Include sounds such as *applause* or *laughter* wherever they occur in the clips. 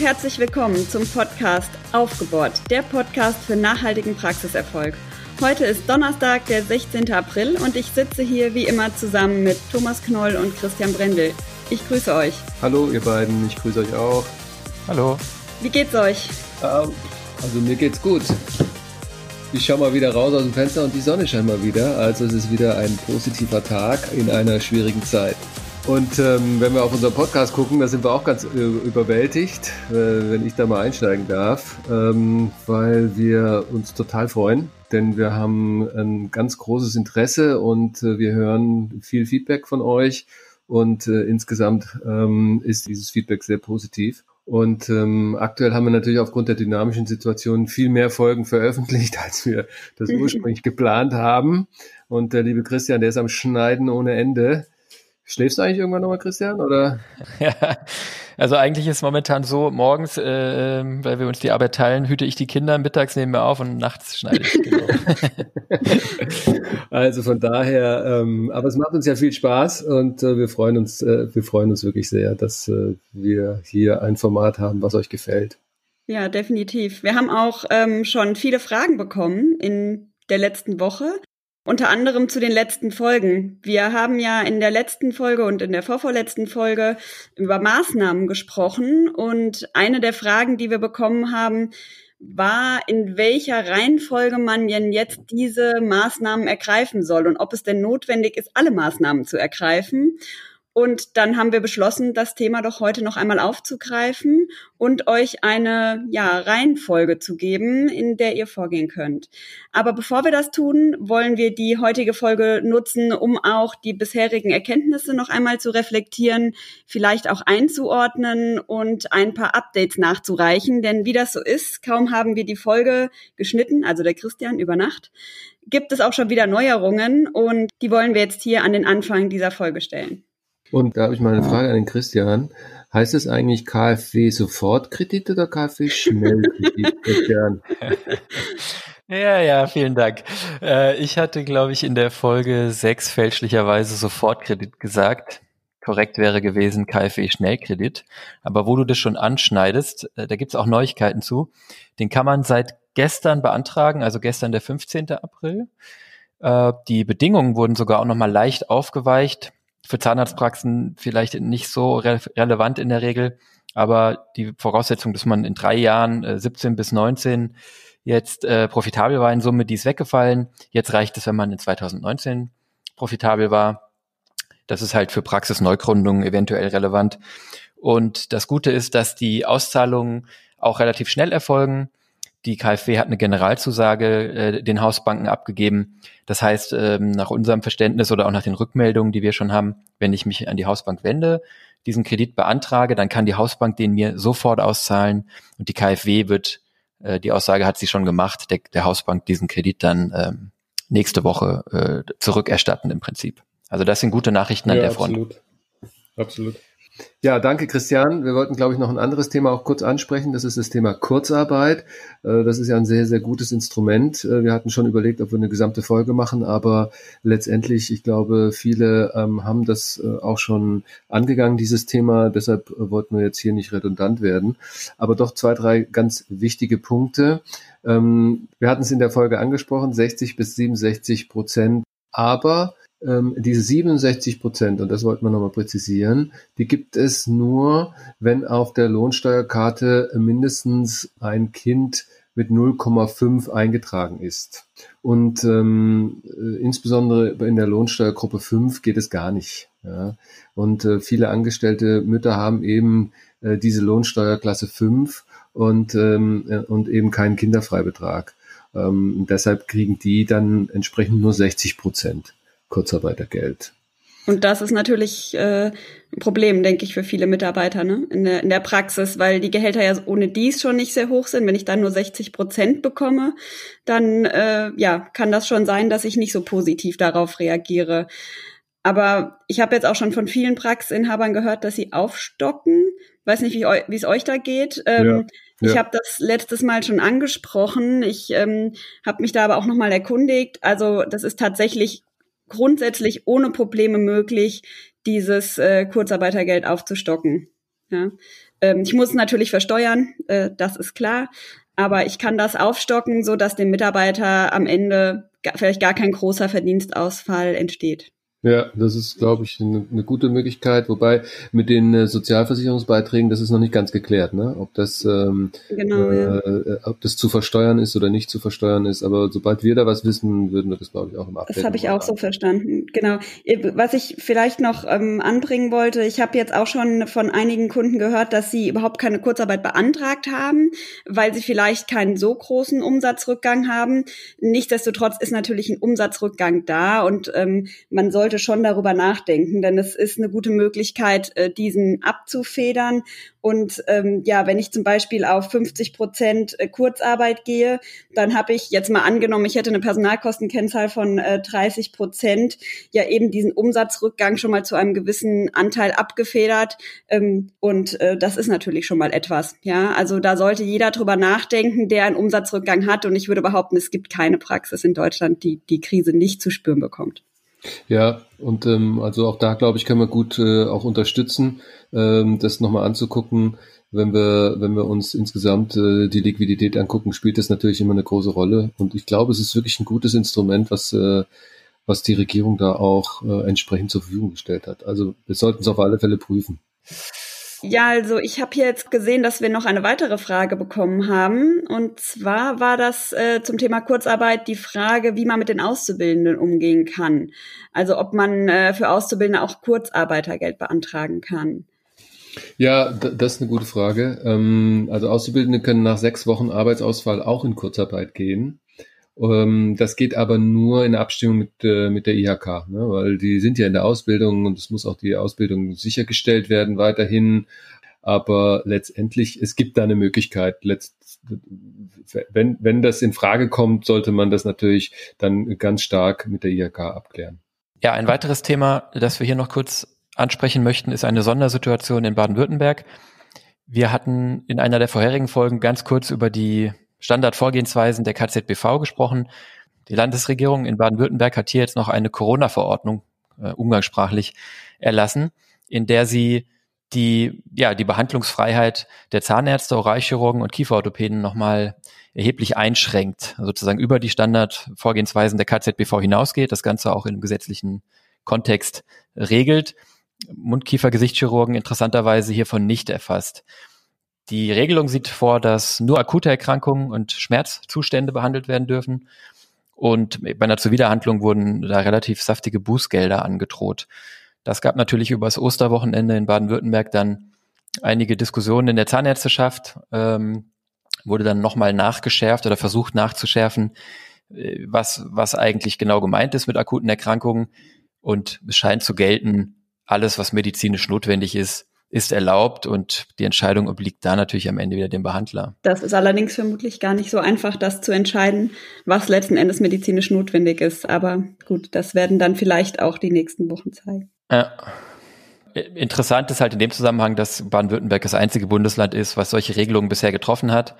herzlich willkommen zum Podcast Aufgebohrt, der Podcast für nachhaltigen Praxiserfolg. Heute ist Donnerstag, der 16. April und ich sitze hier wie immer zusammen mit Thomas Knoll und Christian Brendel. Ich grüße euch. Hallo ihr beiden, ich grüße euch auch. Hallo. Wie geht's euch? Ähm, also mir geht's gut. Ich schaue mal wieder raus aus dem Fenster und die Sonne scheint mal wieder. Also es ist wieder ein positiver Tag in einer schwierigen Zeit. Und ähm, wenn wir auf unseren Podcast gucken, da sind wir auch ganz äh, überwältigt, äh, wenn ich da mal einsteigen darf, ähm, weil wir uns total freuen, denn wir haben ein ganz großes Interesse und äh, wir hören viel Feedback von euch und äh, insgesamt ähm, ist dieses Feedback sehr positiv. Und ähm, aktuell haben wir natürlich aufgrund der dynamischen Situation viel mehr Folgen veröffentlicht, *laughs* als wir das ursprünglich geplant haben. Und der liebe Christian, der ist am Schneiden ohne Ende. Schläfst du eigentlich irgendwann nochmal, Christian? Oder? *laughs* Ja, also eigentlich ist es momentan so, morgens, äh, weil wir uns die Arbeit teilen, hüte ich die Kinder, mittags nehmen wir auf und nachts schneide ich. Genau. *laughs* also von daher, ähm, aber es macht uns ja viel Spaß und äh, wir freuen uns, äh, wir freuen uns wirklich sehr, dass äh, wir hier ein Format haben, was euch gefällt. Ja, definitiv. Wir haben auch ähm, schon viele Fragen bekommen in der letzten Woche. Unter anderem zu den letzten Folgen. Wir haben ja in der letzten Folge und in der vorvorletzten Folge über Maßnahmen gesprochen und eine der Fragen, die wir bekommen haben, war, in welcher Reihenfolge man denn jetzt diese Maßnahmen ergreifen soll und ob es denn notwendig ist, alle Maßnahmen zu ergreifen. Und dann haben wir beschlossen, das Thema doch heute noch einmal aufzugreifen und euch eine ja, Reihenfolge zu geben, in der ihr vorgehen könnt. Aber bevor wir das tun, wollen wir die heutige Folge nutzen, um auch die bisherigen Erkenntnisse noch einmal zu reflektieren, vielleicht auch einzuordnen und ein paar Updates nachzureichen. Denn wie das so ist, kaum haben wir die Folge geschnitten, also der Christian über Nacht, gibt es auch schon wieder Neuerungen und die wollen wir jetzt hier an den Anfang dieser Folge stellen. Und da habe ich mal eine Frage an den Christian. Heißt es eigentlich KfW Sofortkredit oder KfW Schnellkredit, *laughs* Christian? Ja, ja, vielen Dank. Äh, ich hatte, glaube ich, in der Folge 6 fälschlicherweise Sofortkredit gesagt. Korrekt wäre gewesen KfW Schnellkredit. Aber wo du das schon anschneidest, äh, da gibt's auch Neuigkeiten zu. Den kann man seit gestern beantragen, also gestern der 15. April. Äh, die Bedingungen wurden sogar auch nochmal leicht aufgeweicht für Zahnarztpraxen vielleicht nicht so re relevant in der Regel, aber die Voraussetzung, dass man in drei Jahren, äh, 17 bis 19, jetzt äh, profitabel war in Summe, die ist weggefallen. Jetzt reicht es, wenn man in 2019 profitabel war. Das ist halt für Praxisneugründungen eventuell relevant. Und das Gute ist, dass die Auszahlungen auch relativ schnell erfolgen. Die KfW hat eine Generalzusage äh, den Hausbanken abgegeben. Das heißt, ähm, nach unserem Verständnis oder auch nach den Rückmeldungen, die wir schon haben, wenn ich mich an die Hausbank wende, diesen Kredit beantrage, dann kann die Hausbank den mir sofort auszahlen und die KfW wird, äh, die Aussage hat sie schon gemacht, der, der Hausbank diesen Kredit dann ähm, nächste Woche äh, zurückerstatten im Prinzip. Also das sind gute Nachrichten an ja, der Front. Absolut. Ja, danke Christian. Wir wollten, glaube ich, noch ein anderes Thema auch kurz ansprechen. Das ist das Thema Kurzarbeit. Äh, das ist ja ein sehr, sehr gutes Instrument. Äh, wir hatten schon überlegt, ob wir eine gesamte Folge machen, aber letztendlich, ich glaube, viele ähm, haben das äh, auch schon angegangen, dieses Thema. Deshalb wollten wir jetzt hier nicht redundant werden. Aber doch zwei, drei ganz wichtige Punkte. Ähm, wir hatten es in der Folge angesprochen, 60 bis 67 Prozent. Aber ähm, diese 67 Prozent, und das wollten wir nochmal präzisieren, die gibt es nur, wenn auf der Lohnsteuerkarte mindestens ein Kind mit 0,5 eingetragen ist. Und ähm, äh, insbesondere in der Lohnsteuergruppe 5 geht es gar nicht. Ja. Und äh, viele angestellte Mütter haben eben äh, diese Lohnsteuerklasse 5 und, ähm, äh, und eben keinen Kinderfreibetrag. Ähm, deshalb kriegen die dann entsprechend nur 60 Prozent. Kurzarbeitergeld. Und das ist natürlich äh, ein Problem, denke ich, für viele Mitarbeiter ne? in, der, in der Praxis, weil die Gehälter ja ohne dies schon nicht sehr hoch sind. Wenn ich dann nur 60 Prozent bekomme, dann äh, ja, kann das schon sein, dass ich nicht so positiv darauf reagiere. Aber ich habe jetzt auch schon von vielen Praxisinhabern gehört, dass sie aufstocken. Weiß nicht, wie es euch da geht. Ähm, ja. Ich habe das letztes Mal schon angesprochen. Ich ähm, habe mich da aber auch nochmal erkundigt. Also das ist tatsächlich grundsätzlich ohne Probleme möglich, dieses äh, Kurzarbeitergeld aufzustocken. Ja. Ähm, ich muss natürlich versteuern, äh, das ist klar, aber ich kann das aufstocken, so dass dem Mitarbeiter am Ende vielleicht gar kein großer Verdienstausfall entsteht. Ja, das ist, glaube ich, eine, eine, gute Möglichkeit. Wobei mit den äh, Sozialversicherungsbeiträgen, das ist noch nicht ganz geklärt, ne? Ob das, ähm, genau, äh, ja. äh, ob das zu versteuern ist oder nicht zu versteuern ist. Aber sobald wir da was wissen, würden wir das, glaube ich, auch im Update. Das habe ich auch so verstanden. Genau. Was ich vielleicht noch ähm, anbringen wollte, ich habe jetzt auch schon von einigen Kunden gehört, dass sie überhaupt keine Kurzarbeit beantragt haben, weil sie vielleicht keinen so großen Umsatzrückgang haben. Nichtsdestotrotz ist natürlich ein Umsatzrückgang da und ähm, man sollte sollte schon darüber nachdenken, denn es ist eine gute Möglichkeit, äh, diesen abzufedern. Und ähm, ja, wenn ich zum Beispiel auf 50 Prozent äh, Kurzarbeit gehe, dann habe ich jetzt mal angenommen, ich hätte eine Personalkostenkennzahl von äh, 30 Prozent, ja eben diesen Umsatzrückgang schon mal zu einem gewissen Anteil abgefedert. Ähm, und äh, das ist natürlich schon mal etwas. Ja, also da sollte jeder drüber nachdenken, der einen Umsatzrückgang hat. Und ich würde behaupten, es gibt keine Praxis in Deutschland, die die Krise nicht zu spüren bekommt. Ja, und ähm, also auch da, glaube ich, können wir gut äh, auch unterstützen, ähm, das nochmal anzugucken. Wenn wir, wenn wir uns insgesamt äh, die Liquidität angucken, spielt das natürlich immer eine große Rolle. Und ich glaube, es ist wirklich ein gutes Instrument, was, äh, was die Regierung da auch äh, entsprechend zur Verfügung gestellt hat. Also wir sollten es auf alle Fälle prüfen. Ja, also ich habe jetzt gesehen, dass wir noch eine weitere Frage bekommen haben. Und zwar war das äh, zum Thema Kurzarbeit die Frage, wie man mit den Auszubildenden umgehen kann. Also ob man äh, für Auszubildende auch Kurzarbeitergeld beantragen kann. Ja, das ist eine gute Frage. Ähm, also Auszubildende können nach sechs Wochen Arbeitsausfall auch in Kurzarbeit gehen. Ähm, das geht aber nur in Abstimmung mit, äh, mit der IHK, ne? weil die sind ja in der Ausbildung und es muss auch die Ausbildung sichergestellt werden weiterhin. Aber letztendlich, es gibt da eine Möglichkeit. Letzt, wenn, wenn das in Frage kommt, sollte man das natürlich dann ganz stark mit der IHK abklären. Ja, ein weiteres Thema, das wir hier noch kurz ansprechen möchten, ist eine Sondersituation in Baden-Württemberg. Wir hatten in einer der vorherigen Folgen ganz kurz über die Standardvorgehensweisen der KZBV gesprochen. Die Landesregierung in Baden-Württemberg hat hier jetzt noch eine Corona-Verordnung äh, umgangssprachlich erlassen, in der sie die, ja, die Behandlungsfreiheit der Zahnärzte, Oralchirurgen und Kieferorthopäden nochmal erheblich einschränkt, sozusagen über die Standardvorgehensweisen der KZBV hinausgeht, das Ganze auch im gesetzlichen Kontext regelt. Mund-Kiefer-Gesichtschirurgen interessanterweise hiervon nicht erfasst. Die Regelung sieht vor, dass nur akute Erkrankungen und Schmerzzustände behandelt werden dürfen. Und bei einer Zuwiderhandlung wurden da relativ saftige Bußgelder angedroht. Das gab natürlich übers Osterwochenende in Baden-Württemberg dann einige Diskussionen in der Zahnärzteschaft, ähm, wurde dann nochmal nachgeschärft oder versucht nachzuschärfen, äh, was, was eigentlich genau gemeint ist mit akuten Erkrankungen. Und es scheint zu gelten, alles, was medizinisch notwendig ist, ist erlaubt und die Entscheidung obliegt da natürlich am Ende wieder dem Behandler. Das ist allerdings vermutlich gar nicht so einfach, das zu entscheiden, was letzten Endes medizinisch notwendig ist. Aber gut, das werden dann vielleicht auch die nächsten Wochen zeigen. Ja. Interessant ist halt in dem Zusammenhang, dass Baden-Württemberg das einzige Bundesland ist, was solche Regelungen bisher getroffen hat.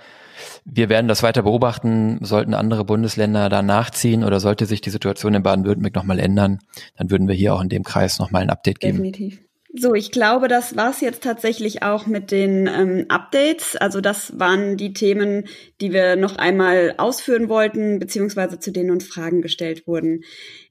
Wir werden das weiter beobachten. Sollten andere Bundesländer da nachziehen oder sollte sich die Situation in Baden-Württemberg nochmal ändern, dann würden wir hier auch in dem Kreis nochmal ein Update geben. Definitiv. So, ich glaube, das war's jetzt tatsächlich auch mit den ähm, Updates. Also das waren die Themen, die wir noch einmal ausführen wollten, beziehungsweise zu denen uns Fragen gestellt wurden.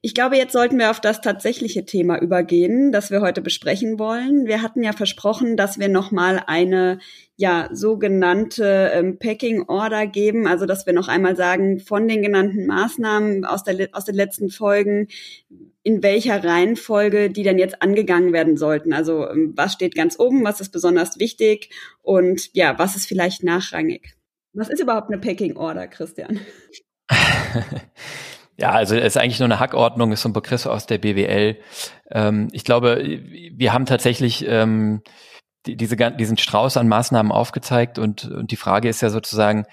Ich glaube, jetzt sollten wir auf das tatsächliche Thema übergehen, das wir heute besprechen wollen. Wir hatten ja versprochen, dass wir noch mal eine ja sogenannte ähm, Packing Order geben, also dass wir noch einmal sagen von den genannten Maßnahmen aus der aus den letzten Folgen, in welcher Reihenfolge die denn jetzt angegangen werden sollten. Also ähm, was steht ganz oben, was ist besonders wichtig und ja, was ist vielleicht nachrangig. Was ist überhaupt eine Packing Order, Christian? *laughs* Ja, also es ist eigentlich nur eine Hackordnung, ist so ein Begriff aus der BWL. Ähm, ich glaube, wir haben tatsächlich ähm, die, diese, diesen Strauß an Maßnahmen aufgezeigt und, und die Frage ist ja sozusagen,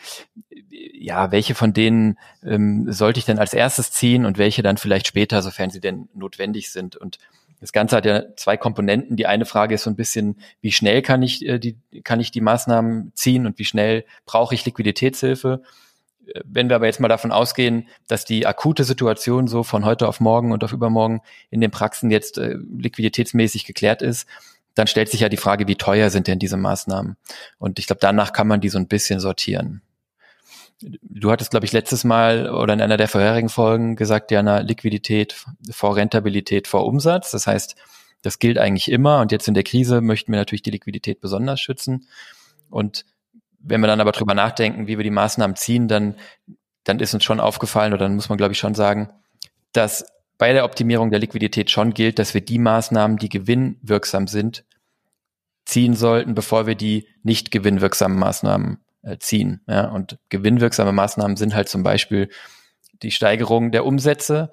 ja, welche von denen ähm, sollte ich denn als erstes ziehen und welche dann vielleicht später, sofern sie denn notwendig sind. Und das Ganze hat ja zwei Komponenten. Die eine Frage ist so ein bisschen, wie schnell kann ich äh, die, kann ich die Maßnahmen ziehen und wie schnell brauche ich Liquiditätshilfe? Äh, wenn wir aber jetzt mal davon ausgehen, dass die akute Situation so von heute auf morgen und auf übermorgen in den Praxen jetzt äh, liquiditätsmäßig geklärt ist, dann stellt sich ja die Frage, wie teuer sind denn diese Maßnahmen? Und ich glaube, danach kann man die so ein bisschen sortieren. Du hattest, glaube ich, letztes Mal oder in einer der vorherigen Folgen gesagt, Jana, Liquidität vor Rentabilität vor Umsatz. Das heißt, das gilt eigentlich immer. Und jetzt in der Krise möchten wir natürlich die Liquidität besonders schützen. Und wenn wir dann aber drüber nachdenken, wie wir die Maßnahmen ziehen, dann, dann ist uns schon aufgefallen oder dann muss man, glaube ich, schon sagen, dass bei der Optimierung der Liquidität schon gilt, dass wir die Maßnahmen, die gewinnwirksam sind, ziehen sollten, bevor wir die nicht gewinnwirksamen Maßnahmen äh, ziehen. Ja? Und gewinnwirksame Maßnahmen sind halt zum Beispiel die Steigerung der Umsätze.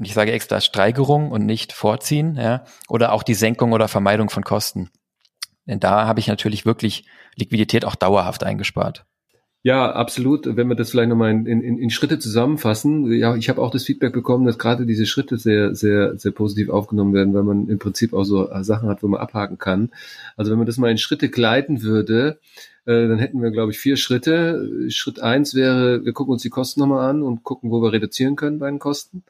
Ich sage extra Steigerung und nicht vorziehen, ja, oder auch die Senkung oder Vermeidung von Kosten. Denn da habe ich natürlich wirklich Liquidität auch dauerhaft eingespart. Ja, absolut. Wenn wir das vielleicht nochmal in, in, in Schritte zusammenfassen. Ja, ich habe auch das Feedback bekommen, dass gerade diese Schritte sehr, sehr, sehr positiv aufgenommen werden, weil man im Prinzip auch so Sachen hat, wo man abhaken kann. Also wenn man das mal in Schritte gleiten würde, äh, dann hätten wir, glaube ich, vier Schritte. Schritt eins wäre, wir gucken uns die Kosten nochmal an und gucken, wo wir reduzieren können bei den Kosten.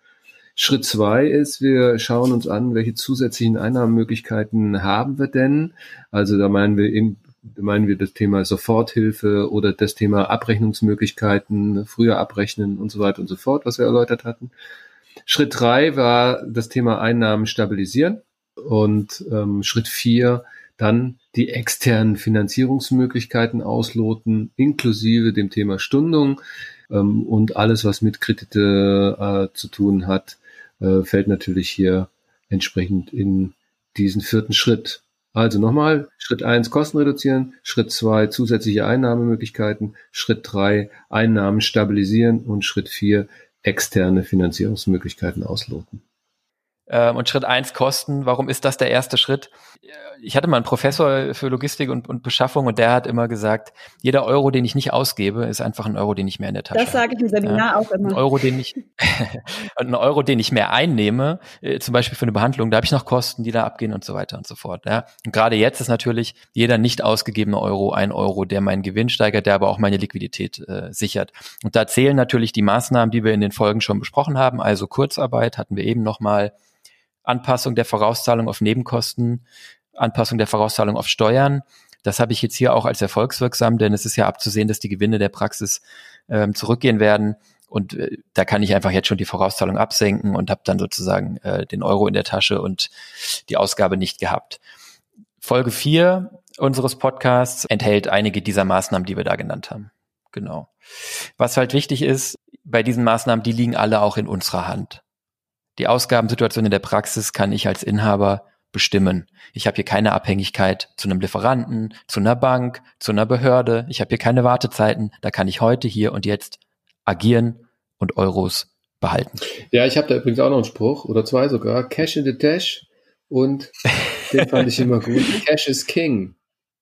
Schritt zwei ist, wir schauen uns an, welche zusätzlichen Einnahmenmöglichkeiten haben wir denn. Also da meinen wir in, meinen wir das Thema Soforthilfe oder das Thema Abrechnungsmöglichkeiten, früher abrechnen und so weiter und so fort, was wir erläutert hatten. Schritt drei war das Thema Einnahmen stabilisieren und ähm, Schritt vier dann die externen Finanzierungsmöglichkeiten ausloten, inklusive dem Thema Stundung ähm, und alles, was mit Kredite äh, zu tun hat, äh, fällt natürlich hier entsprechend in diesen vierten Schritt. Also nochmal, Schritt eins Kosten reduzieren, Schritt zwei zusätzliche Einnahmemöglichkeiten, Schritt drei Einnahmen stabilisieren und Schritt vier externe Finanzierungsmöglichkeiten ausloten. Ähm, und Schritt eins Kosten. Warum ist das der erste Schritt? Ich hatte mal einen Professor für Logistik und, und, Beschaffung und der hat immer gesagt, jeder Euro, den ich nicht ausgebe, ist einfach ein Euro, den ich mehr in der Tasche habe. Das sage ich im Seminar ja? auch immer. Ein Euro, den ich, *laughs* ein Euro, den ich mehr einnehme, äh, zum Beispiel für eine Behandlung, da habe ich noch Kosten, die da abgehen und so weiter und so fort. Ja? Und gerade jetzt ist natürlich jeder nicht ausgegebene Euro ein Euro, der meinen Gewinn steigert, der aber auch meine Liquidität äh, sichert. Und da zählen natürlich die Maßnahmen, die wir in den Folgen schon besprochen haben, also Kurzarbeit hatten wir eben nochmal, Anpassung der Vorauszahlung auf Nebenkosten, Anpassung der Vorauszahlung auf Steuern. Das habe ich jetzt hier auch als erfolgswirksam, denn es ist ja abzusehen, dass die Gewinne der Praxis ähm, zurückgehen werden. Und äh, da kann ich einfach jetzt schon die Vorauszahlung absenken und habe dann sozusagen äh, den Euro in der Tasche und die Ausgabe nicht gehabt. Folge 4 unseres Podcasts enthält einige dieser Maßnahmen, die wir da genannt haben. Genau. Was halt wichtig ist, bei diesen Maßnahmen, die liegen alle auch in unserer Hand. Die Ausgabensituation in der Praxis kann ich als Inhaber bestimmen. Ich habe hier keine Abhängigkeit zu einem Lieferanten, zu einer Bank, zu einer Behörde. Ich habe hier keine Wartezeiten. Da kann ich heute, hier und jetzt agieren und Euros behalten. Ja, ich habe da übrigens auch noch einen Spruch oder zwei sogar. Cash in the Dash und *laughs* den fand ich immer gut. Cash is King.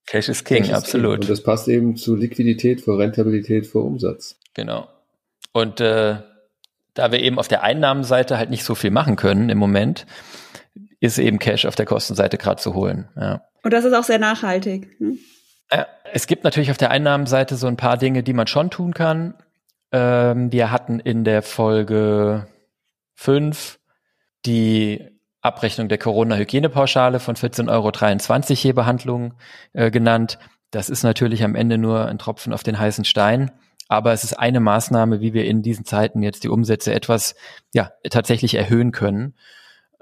Cash is King, Cash is absolut. King. Und das passt eben zu Liquidität vor Rentabilität vor Umsatz. Genau. Und äh, da wir eben auf der Einnahmenseite halt nicht so viel machen können im Moment, ist eben Cash auf der Kostenseite gerade zu holen. Ja. Und das ist auch sehr nachhaltig. Hm? Es gibt natürlich auf der Einnahmenseite so ein paar Dinge, die man schon tun kann. Ähm, wir hatten in der Folge 5 die Abrechnung der Corona-Hygienepauschale von 14,23 Euro je Behandlung äh, genannt. Das ist natürlich am Ende nur ein Tropfen auf den heißen Stein. Aber es ist eine Maßnahme, wie wir in diesen Zeiten jetzt die Umsätze etwas, ja, tatsächlich erhöhen können.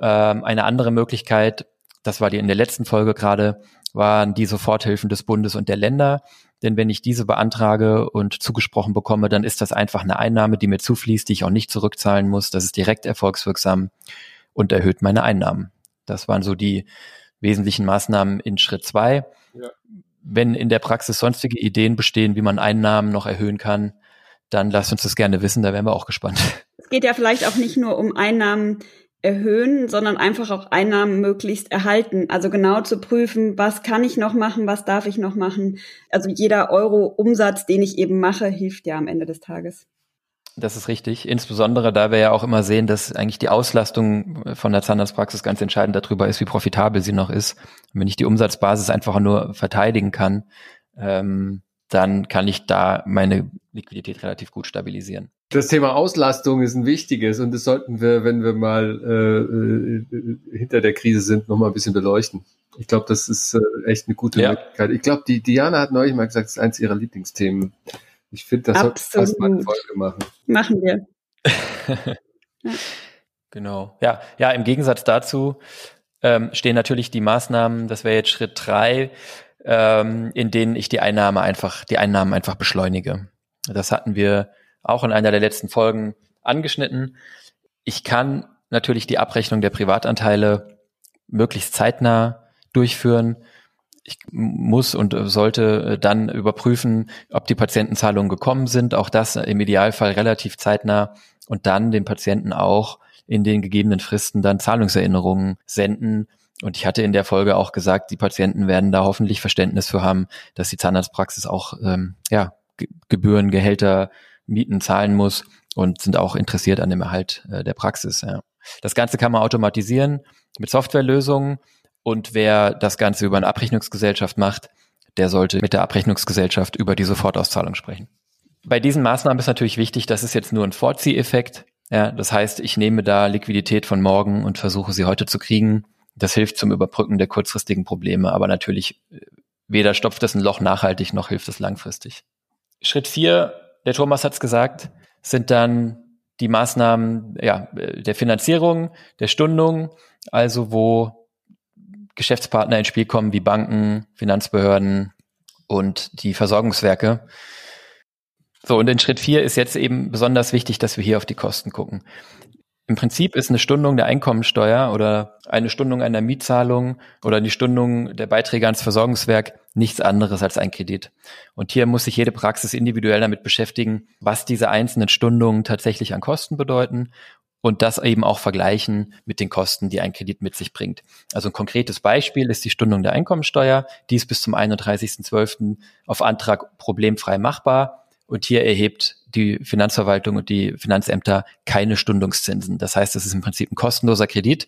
Ähm, eine andere Möglichkeit, das war die in der letzten Folge gerade, waren die Soforthilfen des Bundes und der Länder. Denn wenn ich diese beantrage und zugesprochen bekomme, dann ist das einfach eine Einnahme, die mir zufließt, die ich auch nicht zurückzahlen muss. Das ist direkt erfolgswirksam und erhöht meine Einnahmen. Das waren so die wesentlichen Maßnahmen in Schritt zwei. Ja wenn in der Praxis sonstige Ideen bestehen, wie man Einnahmen noch erhöhen kann, dann lasst uns das gerne wissen, da wären wir auch gespannt. *laughs* Es geht ja vielleicht auch nicht nur um Einnahmen erhöhen, sondern einfach auch Einnahmen möglichst erhalten. Also genau zu prüfen, was kann ich noch machen, was darf ich noch machen. Also jeder Euro Umsatz, den ich eben mache, hilft ja am Ende des Tages. Das ist richtig. Insbesondere, da wir ja auch immer sehen, dass eigentlich die Auslastung von der Zahnarztpraxis ganz entscheidend darüber ist, wie profitabel sie noch ist. Und wenn ich die Umsatzbasis einfach nur verteidigen kann, ähm, dann kann ich da meine Liquidität relativ gut stabilisieren. Das Thema Auslastung ist ein wichtiges und das sollten wir, wenn wir mal äh, äh hinter der Krise sind, nochmal ein bisschen beleuchten. Ich glaube, das ist äh, echt eine gute ja. Möglichkeit. Ich glaube, die Diana hat neulich mal gesagt, das ist eins ihrer Lieblingsthemen. Ich finde, das sollte fast mal eine Folge machen. Machen wir. *laughs* ja. Genau. Ja, ja, im Gegensatz dazu ähm, stehen natürlich die Maßnahmen, das wäre jetzt Schritt drei, ähm, in denen ich die Einnahme einfach, die Einnahmen einfach beschleunige. Das hatten wir auch in einer der letzten Folgen angeschnitten. Ich kann natürlich die Abrechnung der Privatanteile möglichst zeitnah durchführen. Ich muss und sollte dann überprüfen, ob die Patientenzahlungen gekommen sind. Auch das im Idealfall relativ zeitnah und dann den Patienten auch in den gegebenen Fristen dann Zahlungserinnerungen senden. Und ich hatte in der Folge auch gesagt, die Patienten werden da hoffentlich Verständnis für haben, dass die Zahnarztpraxis auch ähm, ja, Gebühren, Gehälter, Mieten zahlen muss und sind auch interessiert an dem Erhalt äh, der Praxis. Ja. Das Ganze kann man automatisieren mit Softwarelösungen und wer das Ganze über eine Abrechnungsgesellschaft macht, der sollte mit der Abrechnungsgesellschaft über die Sofortauszahlung sprechen. Bei diesen Maßnahmen ist natürlich wichtig, das ist jetzt nur ein Vorzieheffekt. Ja, das heißt, ich nehme da Liquidität von morgen und versuche sie heute zu kriegen. Das hilft zum Überbrücken der kurzfristigen Probleme, aber natürlich äh, weder stopft es ein Loch nachhaltig noch hilft es langfristig. Schritt vier, der Thomas hat es gesagt, sind dann die Maßnahmen ja, der Finanzierung, der Stundung, also wo Geschäftspartner ins Spiel kommen wie Banken, Finanzbehörden und die Versorgungswerke. So, und in Schritt vier ist jetzt eben besonders wichtig, dass wir hier auf die Kosten gucken. Im Prinzip ist eine Stundung der Einkommensteuer oder eine Stundung einer Mietzahlung oder die Stundung der Beiträge ans Versorgungswerk nichts anderes als ein Kredit. Und hier muss sich jede Praxis individuell damit beschäftigen, was diese einzelnen Stundungen tatsächlich an Kosten bedeuten und das eben auch vergleichen mit den Kosten, die ein Kredit mit sich bringt. Also ein konkretes Beispiel ist die Stundung der Einkommensteuer. Die ist bis zum 31.12. auf Antrag problemfrei machbar. Und hier erhebt die Finanzverwaltung und die Finanzämter keine Stundungszinsen. Das heißt, es ist im Prinzip ein kostenloser Kredit.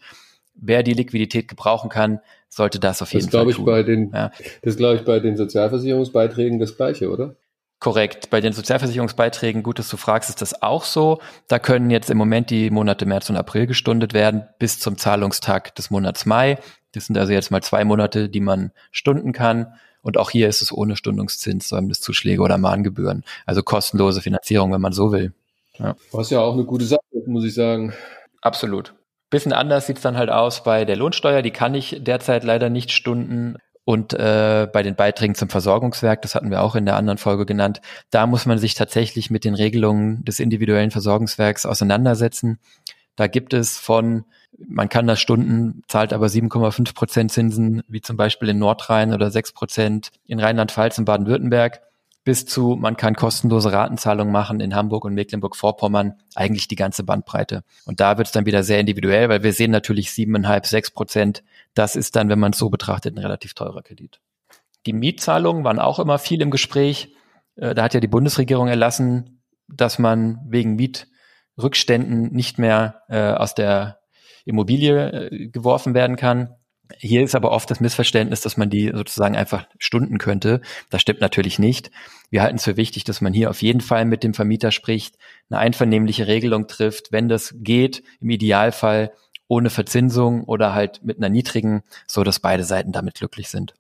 Wer die Liquidität gebrauchen kann, sollte das auf jeden das Fall ich tun. Bei den, ja. Das glaube ich bei den Sozialversicherungsbeiträgen das gleiche, oder? Korrekt. Bei den Sozialversicherungsbeiträgen, gut, dass du fragst, ist das auch so. Da können jetzt im Moment die Monate März und April gestundet werden bis zum Zahlungstag des Monats Mai. Das sind also jetzt mal zwei Monate, die man stunden kann. Und auch hier ist es ohne Stundungszins, Säumniszuschläge oder Mahngebühren. Also kostenlose Finanzierung, wenn man so will. Ja. Was ja auch eine gute Sache, muss ich sagen. Absolut. Bisschen anders sieht's dann halt aus bei der Lohnsteuer. Die kann ich derzeit leider nicht stunden. Und äh, bei den Beiträgen zum Versorgungswerk, das hatten wir auch in der anderen Folge genannt, da muss man sich tatsächlich mit den Regelungen des individuellen Versorgungswerks auseinandersetzen. Da gibt es von man kann das Stunden, zahlt aber 7,5 Prozent Zinsen, wie zum Beispiel in Nordrhein oder 6 Prozent in Rheinland-Pfalz und Baden-Württemberg, bis zu, man kann kostenlose Ratenzahlungen machen in Hamburg und Mecklenburg-Vorpommern, eigentlich die ganze Bandbreite. Und da wird es dann wieder sehr individuell, weil wir sehen natürlich 7,5, 6 Prozent. Das ist dann, wenn man es so betrachtet, ein relativ teurer Kredit. Die Mietzahlungen waren auch immer viel im Gespräch. Äh, da hat ja die Bundesregierung erlassen, dass man wegen Mietrückständen nicht mehr äh, aus der Immobilie äh, geworfen werden kann. Hier ist aber oft das Missverständnis, dass man die sozusagen einfach stunden könnte. Das stimmt natürlich nicht. Wir halten es für wichtig, dass man hier auf jeden Fall mit dem Vermieter spricht, eine einvernehmliche Regelung trifft, wenn das geht, im Idealfall ohne Verzinsung oder halt mit einer niedrigen, so dass beide Seiten damit glücklich sind.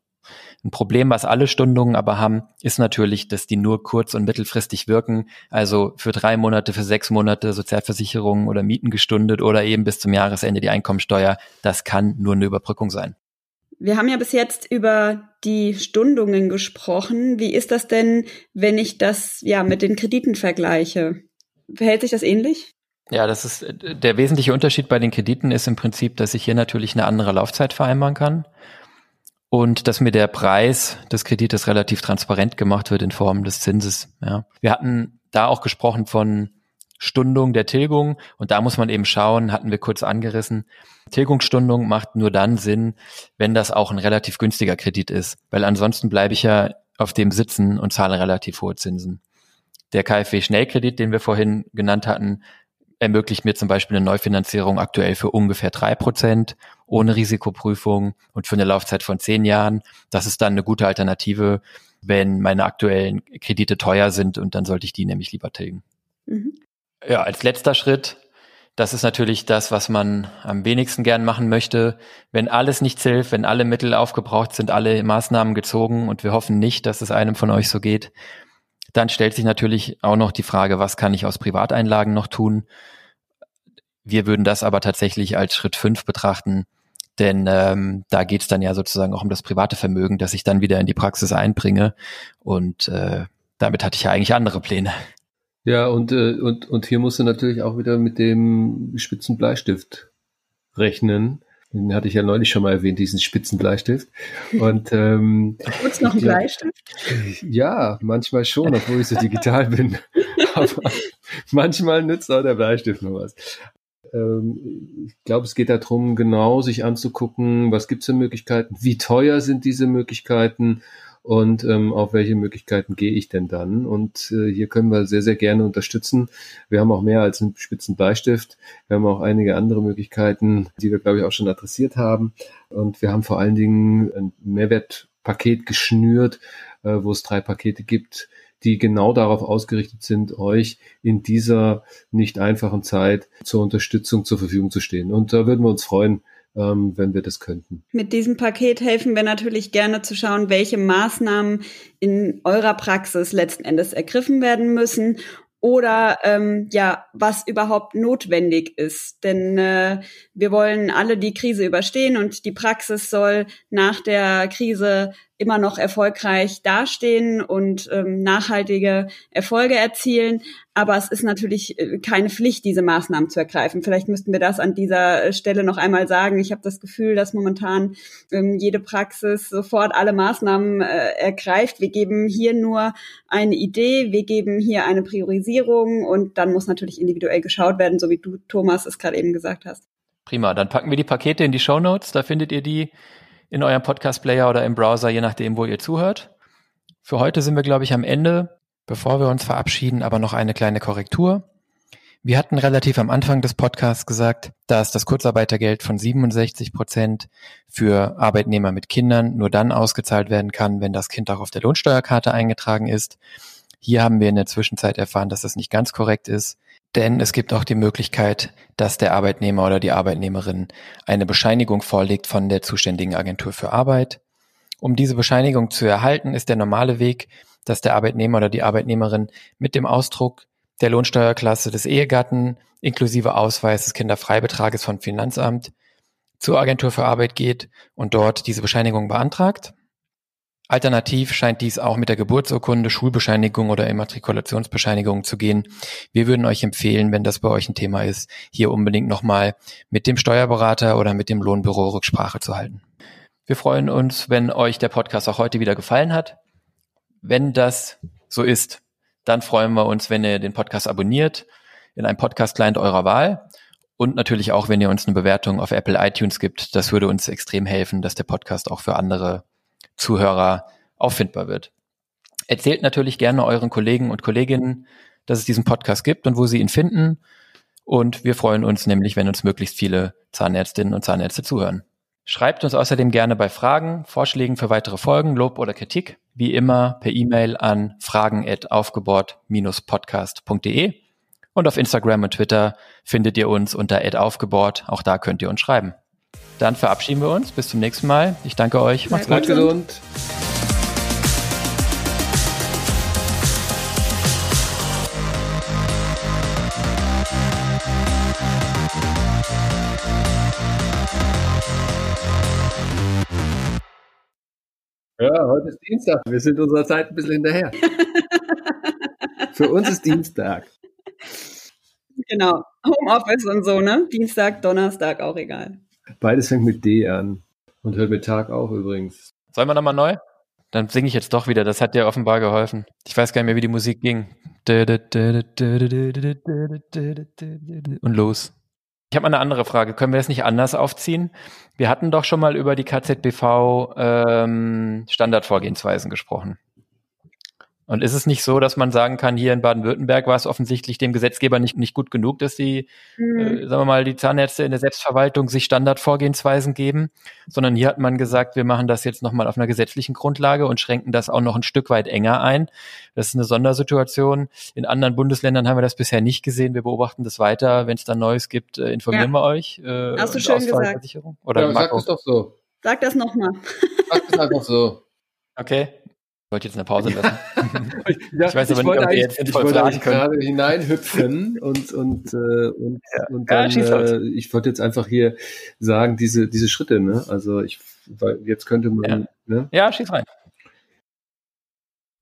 Ein Problem, was alle Stundungen aber haben, ist natürlich, dass die nur kurz- und mittelfristig wirken. Also für drei Monate, für sechs Monate Sozialversicherungen oder Mieten gestundet oder eben bis zum Jahresende die Einkommensteuer. Das kann nur eine Überbrückung sein. Wir haben ja bis jetzt über die Stundungen gesprochen. Wie ist das denn, wenn ich das ja mit den Krediten vergleiche? Verhält sich das ähnlich? Ja, das ist der wesentliche Unterschied bei den Krediten ist im Prinzip, dass ich hier natürlich eine andere Laufzeit vereinbaren kann und dass mir der Preis des Kredites relativ transparent gemacht wird in Form des Zinses. Ja. Wir hatten da auch gesprochen von Stundung der Tilgung und da muss man eben schauen, hatten wir kurz angerissen. Tilgungsstundung macht nur dann Sinn, wenn das auch ein relativ günstiger Kredit ist, weil ansonsten bleibe ich ja auf dem sitzen und zahle relativ hohe Zinsen. Der KfW Schnellkredit, den wir vorhin genannt hatten, ermöglicht mir zum Beispiel eine Neufinanzierung aktuell für ungefähr drei Prozent ohne Risikoprüfung und für eine Laufzeit von zehn Jahren. Das ist dann eine gute Alternative, wenn meine aktuellen Kredite teuer sind und dann sollte ich die nämlich lieber tilgen. Mhm. Ja, als letzter Schritt Das ist natürlich das, was man am wenigsten gern machen möchte. Wenn alles nichts hilft, wenn alle Mittel aufgebraucht sind, alle Maßnahmen gezogen und wir hoffen nicht, dass es einem von euch so geht, dann stellt sich natürlich auch noch die Frage, was kann ich aus Privateinlagen noch tun? Wir würden das aber tatsächlich als Schritt fünf betrachten, denn ähm, da geht es dann ja sozusagen auch um das private Vermögen, das ich dann wieder in die Praxis einbringe. Und äh, damit hatte ich ja eigentlich andere Pläne. Ja, und, äh, und, und hier musst du natürlich auch wieder mit dem Spitzenbleistift rechnen. Den hatte ich ja neulich schon mal erwähnt, diesen Spitzenbleistift. Und ähm, Nutzt noch einen ja, Bleistift? Ja, manchmal schon, obwohl ich so digital bin. *laughs* Aber manchmal nützt auch der Bleistift noch was. Ähm, ich glaube, es geht darum, genau sich anzugucken, was gibt es für Möglichkeiten, wie teuer sind diese Möglichkeiten und ähm, auf welche Möglichkeiten gehe ich denn dann? Und äh, hier können wir sehr, sehr gerne unterstützen. Wir haben auch mehr als einen spitzen Bleistift. Wir haben auch einige andere Möglichkeiten, die wir, glaube ich, auch schon adressiert haben. Und wir haben vor allen Dingen ein Mehrwertpaket geschnürt, äh, wo es drei Pakete gibt, die genau darauf ausgerichtet sind, euch in dieser nicht einfachen Zeit zur Unterstützung zur Verfügung zu stehen. Und da würden wir uns freuen, ähm, wenn wir das könnten. Mit diesem Paket helfen wir natürlich gerne zu schauen, welche Maßnahmen in eurer Praxis letzten Endes ergriffen werden müssen oder ähm, ja, was überhaupt notwendig ist. Denn äh, wir wollen alle die Krise überstehen und die Praxis soll nach der Krise immer noch erfolgreich dastehen und ähm, nachhaltige Erfolge erzielen. Aber es ist natürlich äh, keine Pflicht, diese Maßnahmen zu ergreifen. Vielleicht müssten wir das an dieser Stelle noch einmal sagen. Ich habe das Gefühl, dass momentan ähm, jede Praxis sofort alle Maßnahmen äh, ergreift. Wir geben hier nur eine Idee, wir geben hier eine Priorisierung und dann muss natürlich individuell geschaut werden, so wie du, Thomas, es gerade eben gesagt hast. Prima, dann packen wir die Pakete in die Show Notes. Da findet ihr die in eurem Podcast-Player oder im Browser, je nachdem, wo ihr zuhört. Für heute sind wir, glaube ich, am Ende. Bevor wir uns verabschieden, aber noch eine kleine Korrektur. Wir hatten relativ am Anfang des Podcasts gesagt, dass das Kurzarbeitergeld von 67 Prozent für Arbeitnehmer mit Kindern nur dann ausgezahlt werden kann, wenn das Kind auch auf der Lohnsteuerkarte eingetragen ist. Hier haben wir in der Zwischenzeit erfahren, dass das nicht ganz korrekt ist. Denn es gibt auch die Möglichkeit, dass der Arbeitnehmer oder die Arbeitnehmerin eine Bescheinigung vorlegt von der zuständigen Agentur für Arbeit. Um diese Bescheinigung zu erhalten, ist der normale Weg, dass der Arbeitnehmer oder die Arbeitnehmerin mit dem Ausdruck der Lohnsteuerklasse des Ehegatten inklusive Ausweis des Kinderfreibetrages vom Finanzamt zur Agentur für Arbeit geht und dort diese Bescheinigung beantragt. Alternativ scheint dies auch mit der Geburtsurkunde, Schulbescheinigung oder Immatrikulationsbescheinigung zu gehen. Wir würden euch empfehlen, wenn das bei euch ein Thema ist, hier unbedingt nochmal mit dem Steuerberater oder mit dem Lohnbüro Rücksprache zu halten. Wir freuen uns, wenn euch der Podcast auch heute wieder gefallen hat. Wenn das so ist, dann freuen wir uns, wenn ihr den Podcast abonniert in einem Podcast-Client eurer Wahl und natürlich auch, wenn ihr uns eine Bewertung auf Apple iTunes gibt. Das würde uns extrem helfen, dass der Podcast auch für andere Zuhörer auffindbar wird. Erzählt natürlich gerne euren Kollegen und Kolleginnen, dass es diesen Podcast gibt und wo sie ihn finden. Und wir freuen uns nämlich, wenn uns möglichst viele Zahnärztinnen und Zahnärzte zuhören. Schreibt uns außerdem gerne bei Fragen, Vorschlägen für weitere Folgen, Lob oder Kritik, wie immer per E-Mail an fragen@aufgebohrt-podcast.de und auf Instagram und Twitter findet ihr uns unter @aufgebohrt. Auch da könnt ihr uns schreiben. Dann verabschieden wir uns. Bis zum nächsten Mal. Ich danke euch. Macht's gut. gesund. Ja, heute ist Dienstag. Wir sind unserer Zeit ein bisschen hinterher. *laughs* Für uns ist Dienstag. Genau. Homeoffice und so, ne? Dienstag, Donnerstag, auch egal. Beides fängt mit D an und hört mit Tag auf übrigens. Sollen wir nochmal neu? Dann singe ich jetzt doch wieder. Das hat dir offenbar geholfen. Ich weiß gar nicht mehr, wie die Musik ging. Und los. Ich habe mal eine andere Frage. Können wir das nicht anders aufziehen? Wir hatten doch schon mal über die KZBV ähm, Standardvorgehensweisen gesprochen. Und ist es nicht so, dass man sagen kann, hier in Baden-Württemberg war es offensichtlich dem Gesetzgeber nicht, nicht gut genug, dass die, mhm. äh, sagen wir mal, die Zahnärzte in der Selbstverwaltung sich Standardvorgehensweisen geben, sondern hier hat man gesagt, wir machen das jetzt nochmal auf einer gesetzlichen Grundlage und schränken das auch noch ein Stück weit enger ein. Das ist eine Sondersituation. In anderen Bundesländern haben wir das bisher nicht gesehen. Wir beobachten das weiter. Wenn es da Neues gibt, äh, informieren ja. wir euch. Äh, Hast du schön gesagt. Oder ja, sag es doch so. Sag das nochmal. Sag es einfach so. Okay wollte jetzt eine Pause lassen. *laughs* ja, ich weiß aber ich nicht, ob wir jetzt ich wollte eigentlich gerade hineinhüpfen und und äh, und, ja. und dann, ja, äh, ich wollte jetzt einfach hier sagen diese diese Schritte, ne? Also ich weil jetzt könnte man ja, ne? ja schieß rein.